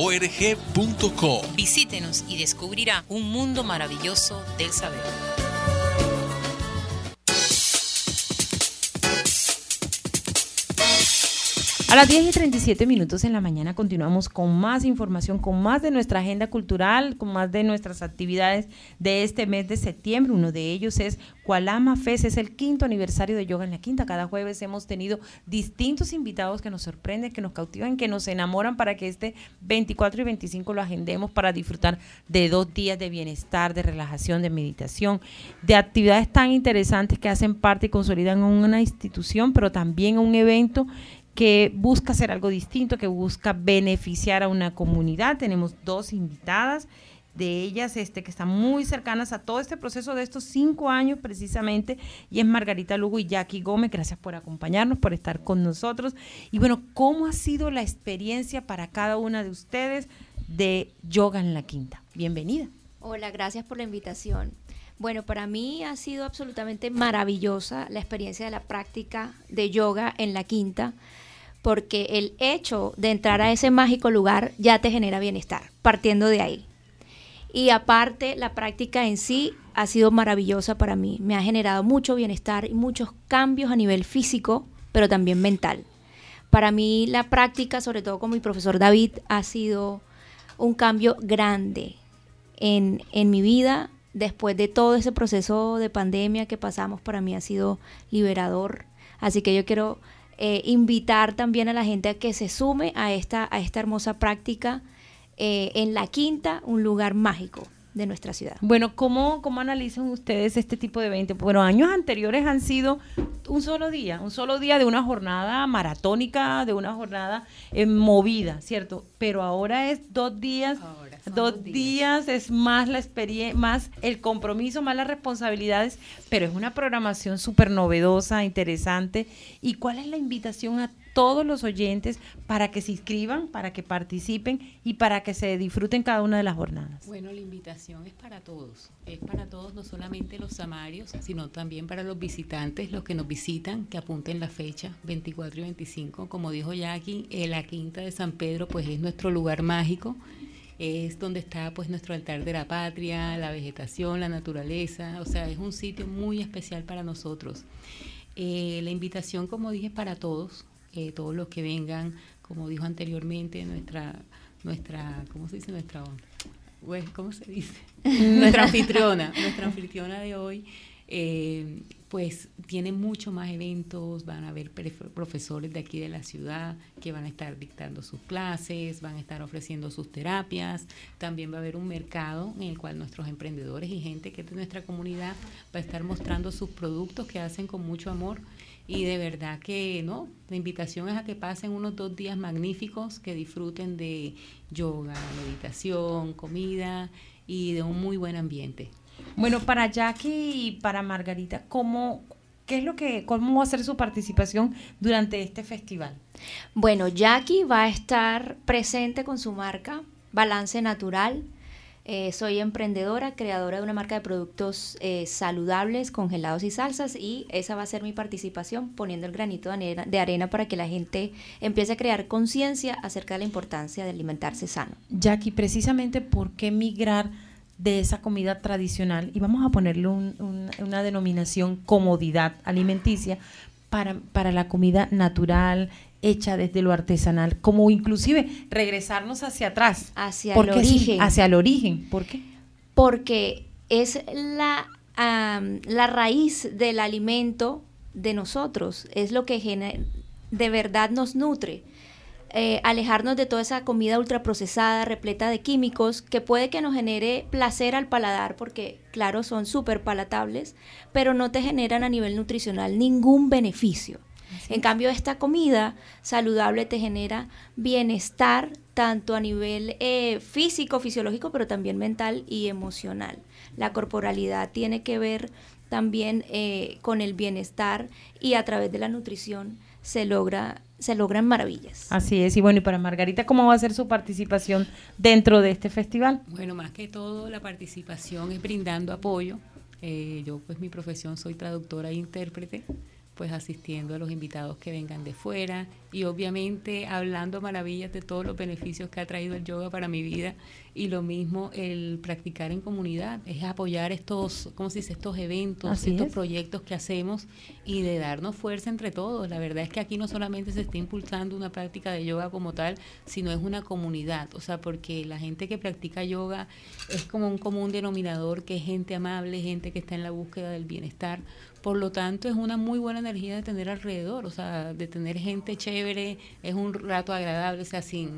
org.co. Visítenos y descubrirá un mundo maravilloso del saber. A las 10 y 37 minutos en la mañana continuamos con más información, con más de nuestra agenda cultural, con más de nuestras actividades de este mes de septiembre. Uno de ellos es Kualama Fest, es el quinto aniversario de Yoga en la Quinta. Cada jueves hemos tenido distintos invitados que nos sorprenden, que nos cautivan, que nos enamoran para que este 24 y 25 lo agendemos para disfrutar de dos días de bienestar, de relajación, de meditación, de actividades tan interesantes que hacen parte y consolidan una institución, pero también un evento que busca hacer algo distinto, que busca beneficiar a una comunidad. Tenemos dos invitadas de ellas este, que están muy cercanas a todo este proceso de estos cinco años precisamente, y es Margarita Lugo y Jackie Gómez. Gracias por acompañarnos, por estar con nosotros. Y bueno, ¿cómo ha sido la experiencia para cada una de ustedes de Yoga en la Quinta? Bienvenida. Hola, gracias por la invitación. Bueno, para mí ha sido absolutamente maravillosa la experiencia de la práctica de yoga en la quinta, porque el hecho de entrar a ese mágico lugar ya te genera bienestar, partiendo de ahí. Y aparte, la práctica en sí ha sido maravillosa para mí, me ha generado mucho bienestar y muchos cambios a nivel físico, pero también mental. Para mí la práctica, sobre todo con mi profesor David, ha sido un cambio grande en, en mi vida, después de todo ese proceso de pandemia que pasamos, para mí ha sido liberador. Así que yo quiero eh, invitar también a la gente a que se sume a esta, a esta hermosa práctica eh, en La Quinta, un lugar mágico de nuestra ciudad. Bueno, ¿cómo, ¿cómo analizan ustedes este tipo de eventos? Bueno, años anteriores han sido un solo día, un solo día de una jornada maratónica, de una jornada eh, movida, ¿cierto? Pero ahora es dos días, dos, días. es más la experiencia, más el compromiso, más las responsabilidades, pero es una programación súper novedosa, interesante. ¿Y cuál es la invitación a todos los oyentes para que se inscriban, para que participen y para que se disfruten cada una de las jornadas? Bueno, la invitación es para todos, es para todos, no solamente los samarios, sino también para los visitantes, los que nos visitan, que apunten la fecha, 24 y 25, como dijo Jackie, eh, la Quinta de San Pedro pues es nuestro lugar mágico, es donde está pues nuestro altar de la patria, la vegetación, la naturaleza, o sea, es un sitio muy especial para nosotros. Eh, la invitación, como dije, para todos, eh, todos los que vengan, como dijo anteriormente, nuestra, nuestra, ¿cómo se dice? Nuestra, ¿cómo se dice? nuestra anfitriona, nuestra anfitriona de hoy, eh, pues tiene mucho más eventos, van a haber profesores de aquí de la ciudad que van a estar dictando sus clases, van a estar ofreciendo sus terapias, también va a haber un mercado en el cual nuestros emprendedores y gente que es de nuestra comunidad va a estar mostrando sus productos que hacen con mucho amor. Y de verdad que no, la invitación es a que pasen unos dos días magníficos, que disfruten de yoga, meditación, comida y de un muy buen ambiente. Bueno, para Jackie y para Margarita, ¿cómo, ¿qué es lo que, cómo va a ser su participación durante este festival? Bueno, Jackie va a estar presente con su marca Balance Natural eh, soy emprendedora, creadora de una marca de productos eh, saludables, congelados y salsas y esa va a ser mi participación poniendo el granito de arena, para que la gente empiece a crear conciencia acerca de la importancia de alimentarse sano. Jackie, precisamente por qué migrar de esa comida tradicional y vamos a ponerle una denominación comodidad alimenticia para, para la comida natural, hecha desde lo artesanal, como inclusive regresarnos hacia atrás. Hacia el origen. hacia el origen. ¿Por qué? Porque es la, la raíz del alimento de nosotros, es lo que de verdad nos nutre. Eh, alejarnos de toda esa comida ultraprocesada, repleta de químicos, que puede que nos genere placer al paladar, porque claro, son súper palatables, pero no te generan a nivel nutricional ningún beneficio. En cambio, esta comida saludable te genera bienestar tanto a nivel eh, físico, fisiológico, pero también mental y emocional. La corporalidad tiene que ver también eh, con el bienestar y a través de la nutrición se logra se logran maravillas. Así es, y bueno, y para Margarita, ¿cómo va a ser su participación dentro de este festival? Bueno, más que todo la participación es brindando apoyo. Eh, yo pues mi profesión soy traductora e intérprete, pues asistiendo a los invitados que vengan de fuera y obviamente hablando maravillas de todos los beneficios que ha traído el yoga para mi vida y lo mismo el practicar en comunidad, es apoyar estos, ¿cómo se dice? Estos eventos, estos proyectos que hacemos y de darnos fuerza entre todos. La verdad es que aquí no solamente se está impulsando una práctica de yoga como tal, sino es una comunidad, o sea, porque la gente que practica yoga es como un común denominador que es gente amable, gente que está en la búsqueda del bienestar, por lo tanto, es una muy buena energía de tener alrededor, o sea, de tener gente chévere, es un rato agradable, o sea, sin,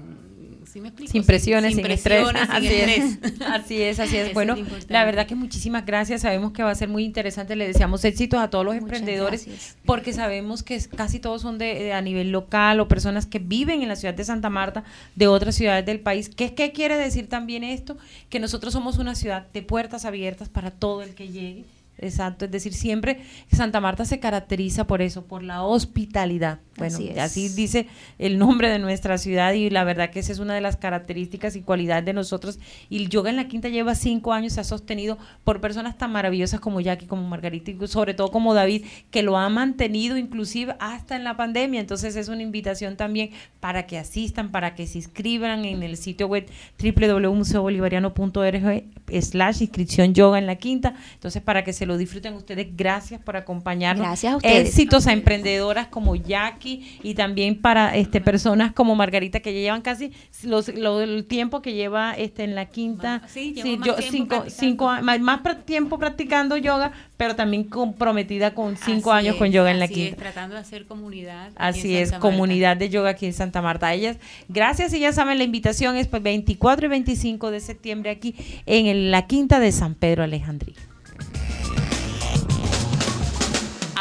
me explico? Sin presiones, sin, estrés. así, Es. así es, así es. bueno, la verdad que muchísimas gracias, sabemos que va a ser muy interesante, le deseamos éxitos a todos los emprendedores, porque sabemos que casi todos son de, a nivel local o personas que viven en la ciudad de Santa Marta, de otras ciudades del país. ¿Qué, ¿Qué quiere decir también esto? Que nosotros somos una ciudad de puertas abiertas para todo el que llegue Exacto, es decir, siempre Santa Marta se caracteriza por eso, por la hospitalidad. Bueno, así, dice el nombre de nuestra ciudad y la verdad que esa es una de las características y cualidades de nosotros. Y el yoga en la quinta lleva cinco años, se ha sostenido por personas tan maravillosas como Jackie, como Margarita y sobre todo como David, que lo ha mantenido inclusive hasta en la pandemia. Entonces es una invitación también para que asistan, para que se inscriban en el sitio web www.museobolivariano.org slash inscripción yoga en la quinta. Entonces para que se lo disfruten ustedes, gracias por acompañarnos. Gracias a ustedes. Éxitos a emprendedoras como Jackie y también para este personas como Margarita que ya llevan casi los, el tiempo que lleva este en la quinta sí, yo cinco, cinco más, más tiempo practicando yoga pero también comprometida con cinco años con yoga en la quinta. tratando de hacer comunidad. Así es, comunidad de yoga aquí en Santa Marta. Ellas, gracias y ya saben, la invitación es pues 24 y 25 de septiembre aquí en la quinta de San Pedro Alejandría.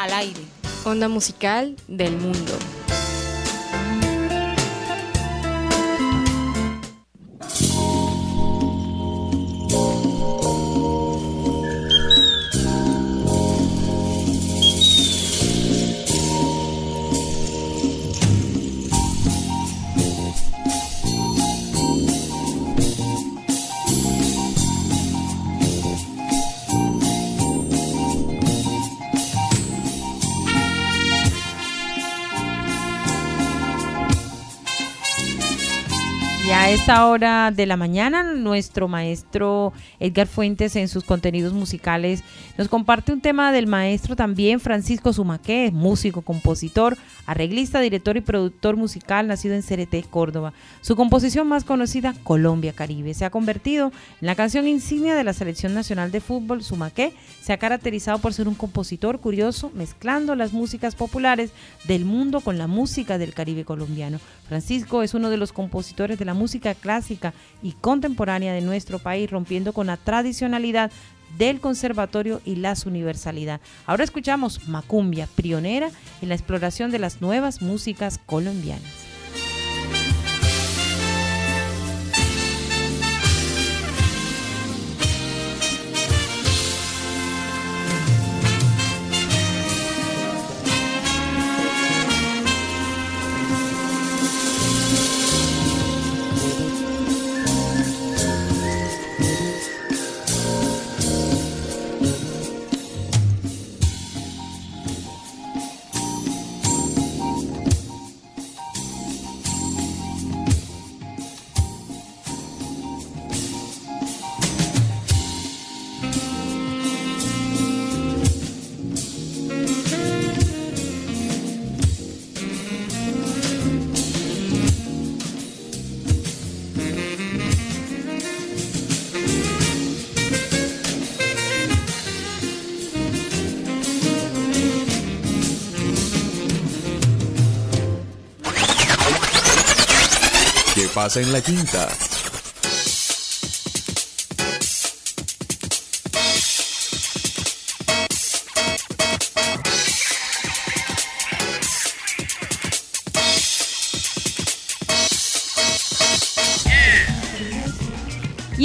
Al aire onda musical del mundo. Esta hora de la mañana, nuestro maestro Edgar Fuentes en sus contenidos musicales nos comparte un tema del maestro también Francisco Sumaque, músico, compositor, arreglista, director y productor musical, nacido en Cereté, Córdoba. Su composición más conocida, Colombia Caribe, se ha convertido en la canción insignia de la Selección Nacional de Fútbol. Sumaque se ha caracterizado por ser un compositor curioso, mezclando las músicas populares del mundo con la música del Caribe colombiano. Francisco es uno de los compositores de la música clásica y contemporánea de nuestro país, rompiendo con la tradicionalidad del conservatorio y las universalidad. Ahora escuchamos Macumbia, pionera en la exploración de las nuevas músicas colombianas. Pasa en la quinta?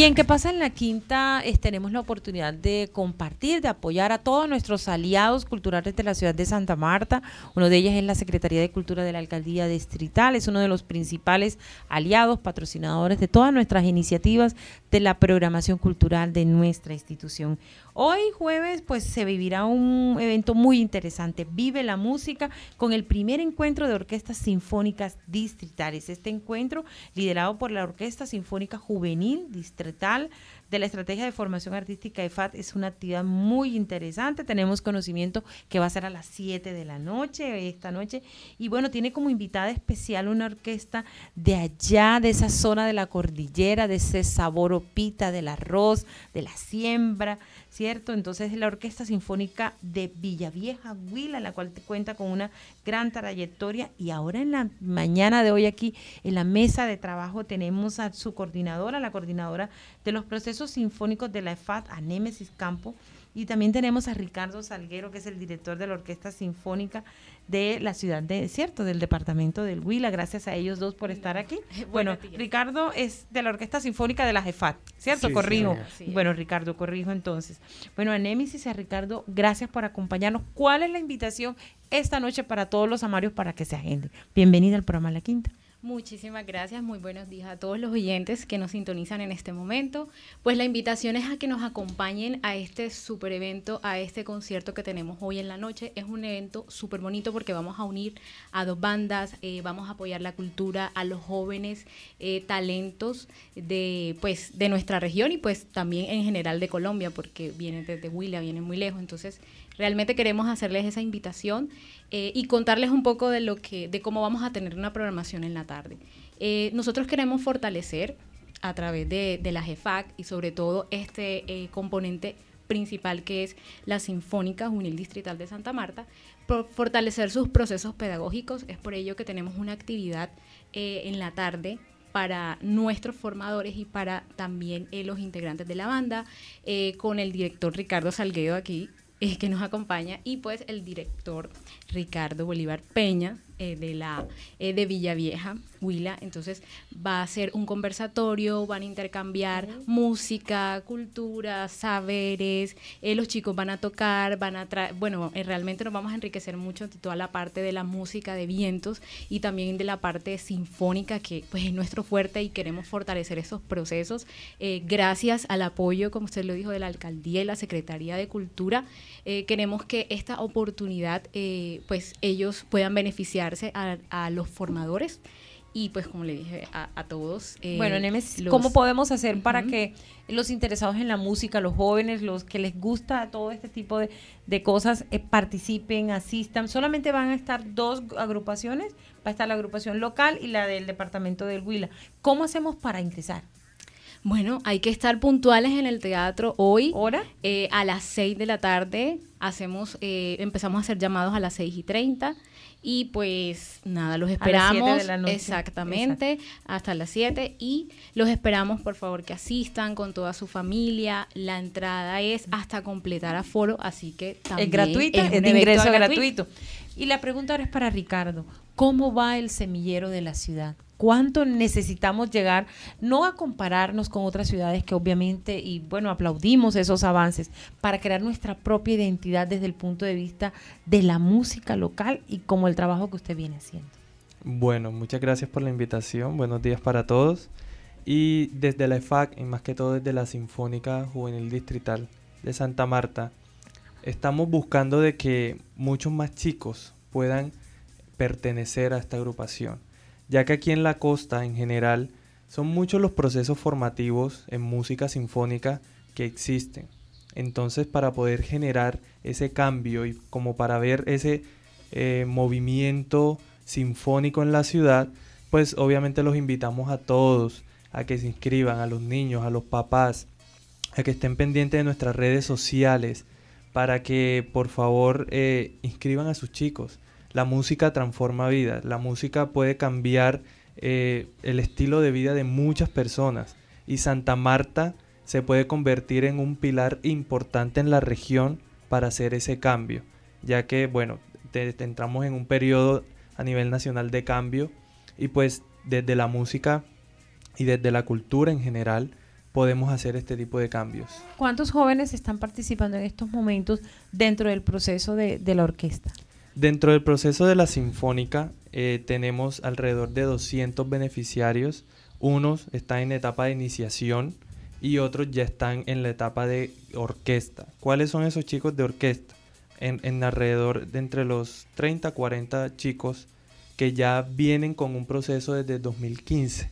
En qué pasa en la quinta, tenemos la oportunidad de compartir, de apoyar a todos nuestros aliados culturales de la ciudad de Santa Marta. Uno de ellos es la Secretaría de Cultura de la Alcaldía Distrital, es uno de los principales aliados, patrocinadores de todas nuestras iniciativas de la programación cultural de nuestra institución. Hoy jueves pues se vivirá un evento muy interesante, Vive la Música, con el primer encuentro de orquestas sinfónicas distritales. Este encuentro, liderado por la Orquesta Sinfónica Juvenil Distrital, tal, de la estrategia de formación artística de FAT es una actividad muy interesante. Tenemos conocimiento que va a ser a las 7 de la noche, esta noche. Y bueno, tiene como invitada especial una orquesta de allá, de esa zona de la cordillera, de ese sabor opita del arroz, de la siembra, ¿cierto? Entonces la Orquesta Sinfónica de Villavieja, Huila, la cual cuenta con una gran trayectoria. Y ahora en la mañana de hoy aquí, en la mesa de trabajo, tenemos a su coordinadora, la coordinadora de los procesos sinfónicos de la EFAT, a Némesis Campo, y también tenemos a Ricardo Salguero, que es el director de la Orquesta Sinfónica de la ciudad de, cierto, del departamento del Huila. Gracias a ellos dos por estar aquí. Bueno, Ricardo es de la Orquesta Sinfónica de la JEFAT, ¿cierto? corrijo. bueno, Ricardo, corrijo entonces. Bueno, a Némesis y a Ricardo, gracias por acompañarnos. ¿Cuál es la invitación esta noche para todos los amarios para que se agenden? Bienvenida al programa La Quinta. Muchísimas gracias, muy buenos días a todos los oyentes que nos sintonizan en este momento. Pues la invitación es a que nos acompañen a este super evento, a este concierto que tenemos hoy en la noche. Es un evento súper bonito porque vamos a unir a dos bandas, eh, vamos a apoyar la cultura, a los jóvenes eh, talentos de, pues, de nuestra región y pues también en general de Colombia porque vienen desde Huila, vienen muy lejos. Entonces realmente queremos hacerles esa invitación eh, y contarles un poco de lo que, de cómo vamos a tener una programación en la tarde. Eh, nosotros queremos fortalecer a través de, la GEFAC y sobre todo este eh, componente principal que es la Sinfónica Juvenil Distrital de Santa Marta, fortalecer sus procesos pedagógicos. Es por ello que tenemos una actividad en la tarde para nuestros formadores y para también los integrantes de la banda, con el director Ricardo Salguedo aquí eh, que nos acompaña y pues el director Ricardo Bolívar Peña eh, de la eh, de Villavieja, Huila. Entonces va a ser un conversatorio, van a intercambiar música, cultura, saberes. los chicos van a tocar, van a traer, bueno, realmente nos vamos a enriquecer mucho de toda la parte de la música de vientos y también de la parte sinfónica que pues es nuestro fuerte y queremos fortalecer esos procesos gracias al apoyo, como usted lo dijo, de la alcaldía y la Secretaría de Cultura. queremos que esta oportunidad pues ellos puedan beneficiarse a, los formadores y pues como le dije a, todos. Eh, bueno, Nemes, ¿cómo podemos hacer para que los interesados en la música, los jóvenes, los que les gusta todo este tipo de, cosas, eh, participen, asistan? Solamente van a estar dos agrupaciones, va a estar la agrupación local y la del departamento del Huila. ¿Cómo hacemos para ingresar? Bueno, hay que estar puntuales en el teatro hoy. ¿Hora? Eh, a las 6 de la tarde hacemos, eh, empezamos a hacer llamados a las 6 y 30 y pues nada, los esperamos exactamente hasta las 7 y los esperamos por favor que asistan con toda su familia. La entrada es hasta completar aforo, así que también es gratuita, es, de ingreso gratuito. Y la pregunta ahora es para Ricardo, ¿cómo va el semillero de la ciudad? Cuánto necesitamos llegar, no a compararnos con otras ciudades que obviamente, y bueno, aplaudimos esos avances, para crear nuestra propia identidad desde el punto de vista de la música local y como el trabajo que usted viene haciendo. Bueno, muchas gracias por la invitación, buenos días para todos. Y desde la EFAC, y más que todo desde la Sinfónica Juvenil Distrital de Santa Marta, estamos buscando de que muchos más chicos puedan pertenecer a esta agrupación ya que aquí en la costa en general son muchos los procesos formativos en música sinfónica que existen. Entonces para poder generar ese cambio y como para ver ese eh, movimiento sinfónico en la ciudad, pues obviamente los invitamos a todos a que se inscriban, a los niños, a los papás, a que estén pendientes de nuestras redes sociales, para que por favor eh, inscriban a sus chicos la música transforma vidas, la música puede cambiar eh, el estilo de vida de muchas personas y Santa Marta se puede convertir en un pilar importante en la región para hacer ese cambio, ya que, bueno, entramos en un periodo a nivel nacional de cambio y pues desde la música y desde la cultura en general podemos hacer este tipo de cambios. ¿Cuántos jóvenes están participando en estos momentos dentro del proceso de la orquesta? Dentro del proceso de la Sinfónica eh, tenemos alrededor de 200 beneficiarios. Unos están en etapa de iniciación y otros ya están en la etapa de orquesta. ¿Cuáles son esos chicos de orquesta? En, alrededor de entre los 30 a 40 chicos que ya vienen con un proceso desde 2015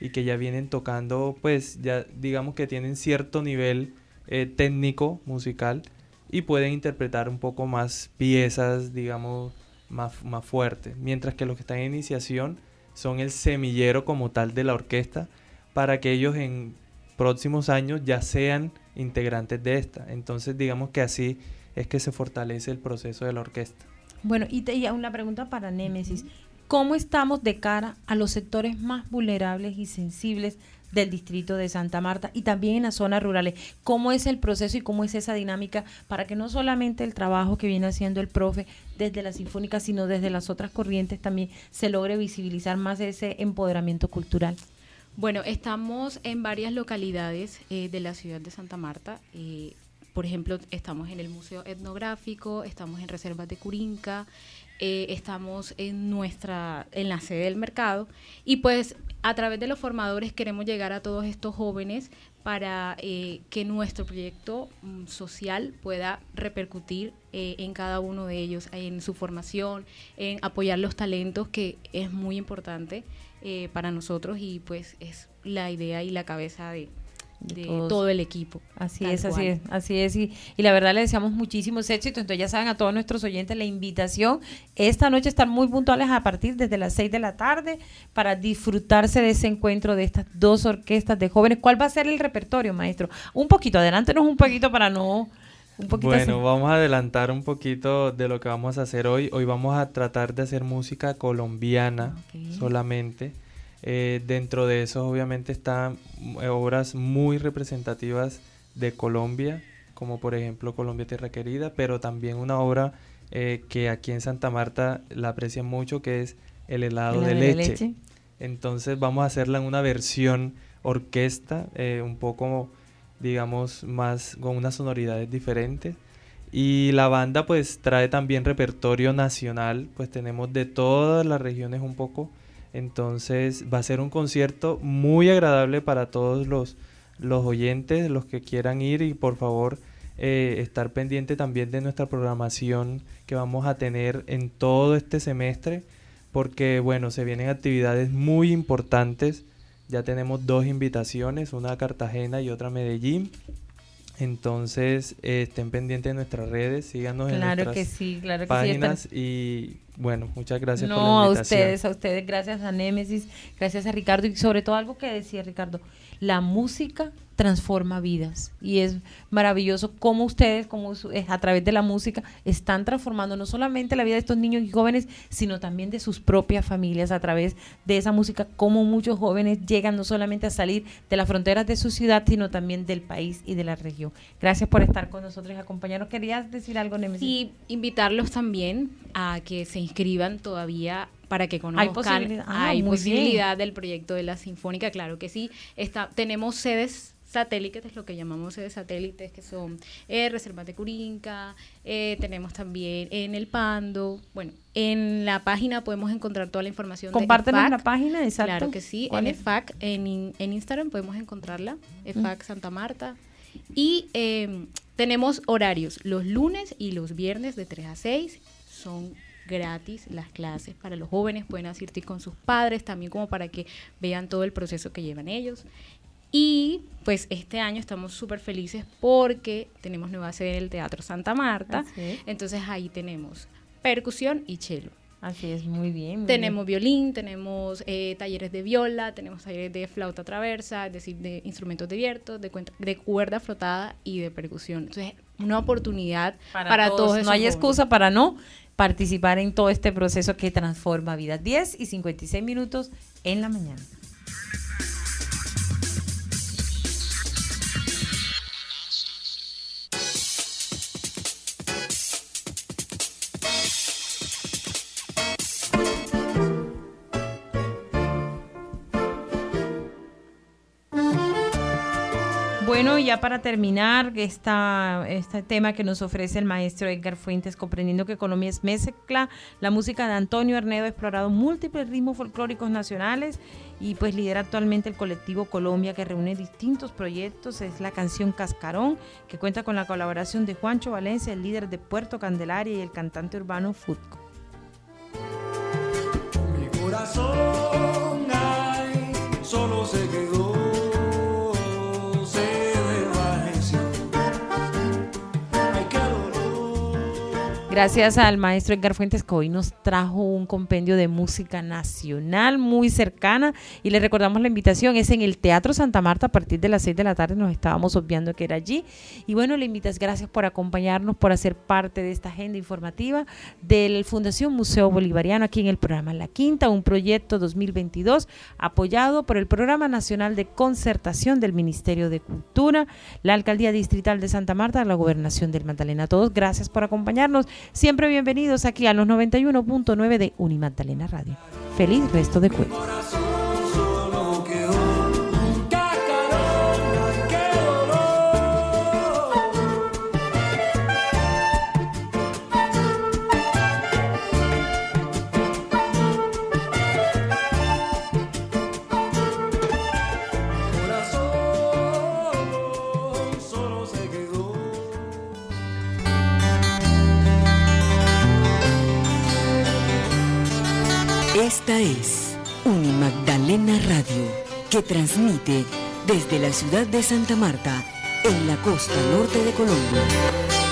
y que ya vienen tocando, pues ya digamos que tienen cierto nivel eh, técnico musical y pueden interpretar un poco más piezas, digamos, más, más fuertes. Mientras que los que están en iniciación son el semillero como tal de la orquesta para que ellos en próximos años ya sean integrantes de esta. Entonces, digamos que así es que se fortalece el proceso de la orquesta. Bueno, y, te, una pregunta para Némesis. ¿Cómo estamos de cara a los sectores más vulnerables y sensibles del distrito de Santa Marta y también en las zonas rurales. ¿Cómo es el proceso y cómo es esa dinámica para que no solamente el trabajo que viene haciendo el profe desde la Sinfónica, sino desde las otras corrientes también se logre visibilizar más ese empoderamiento cultural? Bueno, estamos en varias localidades eh, de la ciudad de Santa Marta. Eh, por ejemplo, estamos en el Museo Etnográfico, estamos en Reservas de Curinca, eh, estamos en nuestra en la sede del mercado y pues a través de los formadores queremos llegar a todos estos jóvenes para eh, que nuestro proyecto mm, social pueda repercutir eh, en cada uno de ellos, en su formación, en apoyar los talentos, que es muy importante para nosotros y pues es la idea y la cabeza de, de todo el equipo. Así es, así es, así es. Y, la verdad le deseamos muchísimos éxitos. Entonces ya saben a todos nuestros oyentes la invitación esta noche están muy puntuales a partir desde las 6 de la tarde para disfrutarse de ese encuentro de estas dos orquestas de jóvenes. ¿Cuál va a ser el repertorio, maestro? Un poquito, adelántenos un poquito para no... Un poquito bueno, vamos a adelantar un poquito de lo que vamos a hacer hoy. Hoy vamos a tratar de hacer música colombiana solamente eh, dentro de eso obviamente están obras muy representativas de Colombia, como por ejemplo Colombia Tierra Querida, pero también una obra eh, que aquí en Santa Marta la aprecian mucho, que es El helado, de, leche. Entonces vamos a hacerla en una versión orquesta, eh, un poco, digamos, más con unas sonoridades diferentes. Y la banda pues trae también repertorio nacional, pues tenemos de todas las regiones un poco. Entonces va a ser un concierto muy agradable para todos los, los oyentes, los que quieran ir y por favor eh, estar pendiente también de nuestra programación que vamos a tener en todo este semestre, porque bueno, se vienen actividades muy importantes. Ya tenemos dos invitaciones, una a Cartagena y otra a Medellín. Entonces, eh, estén pendientes de nuestras redes, síganos en nuestras que sí, claro que páginas y bueno, muchas gracias por la invitación. No, a ustedes, a ustedes, gracias a Némesis, gracias a Ricardo y sobre todo algo que decía Ricardo, la música transforma vidas y es maravilloso cómo ustedes, como a través de la música, están transformando no solamente la vida de estos niños y jóvenes, sino también de sus propias familias a través de esa música, cómo muchos jóvenes llegan no solamente a salir de las fronteras de su ciudad, sino también del país y de la región. Gracias por estar con nosotros y acompañarnos. ¿Querías decir algo, Nemesis? Sí, invitarlos también a que se inscriban todavía para que conozcan. Hay posibilidad, ah, del proyecto de la Sinfónica, claro que sí. Está, tenemos sedes satélites, lo que llamamos satélites, que son eh, Reserva de Curinca, eh, tenemos también en El Pando. Bueno, en la página podemos encontrar toda la información. Compártenos la página, exacto. Claro que sí, en EFAC, en, en Instagram podemos encontrarla, EFAC Santa Marta. Y em, tenemos horarios los lunes y los viernes de 3 a 6, son gratis las clases para los jóvenes, pueden asistir con sus padres también como para que vean todo el proceso que llevan ellos. Y pues este año estamos súper felices porque tenemos nueva sede en el Teatro Santa Marta. Entonces ahí tenemos percusión y cello. Así es, muy bien. tenemos violín, tenemos eh, talleres de viola, tenemos talleres de flauta traversa, es decir, de instrumentos de de, de cuerda frotada y de percusión. Entonces, una oportunidad para, todos. no hay excusa para no participar en todo este proceso que transforma vidas. 10 y 56 minutos en la mañana. Bueno, ya para terminar esta, este tema que nos ofrece el maestro Edgar Fuentes, comprendiendo que Colombia es mezcla, la música de Antonio Arnedo ha explorado múltiples ritmos folclóricos nacionales y pues lidera actualmente el colectivo Colombia que reúne distintos proyectos, es la canción Cascarón, que cuenta con la colaboración de Juancho Valencia, el líder de Puerto Candelaria y el cantante urbano Futco. Mi corazón solo se quedó Gracias al maestro Edgar Fuentes que hoy nos trajo un compendio de música nacional muy cercana y le recordamos la invitación, es en el Teatro Santa Marta a partir de las 6 de la tarde, nos estábamos obviando que era allí. Y bueno, le invitas, gracias por acompañarnos, por hacer parte de esta agenda informativa del Fundación Museo Bolivariano aquí en el programa La Quinta, un proyecto 2022 apoyado por el Programa Nacional de Concertación del Ministerio de Cultura, la Alcaldía Distrital de Santa Marta, la Gobernación del Magdalena. A todos, gracias por acompañarnos. Siempre bienvenidos aquí a los 91.9 de Unimagdalena Radio. Feliz resto de jueves. Esta es Unimagdalena Radio, que transmite desde la ciudad de Santa Marta, en la costa norte de Colombia.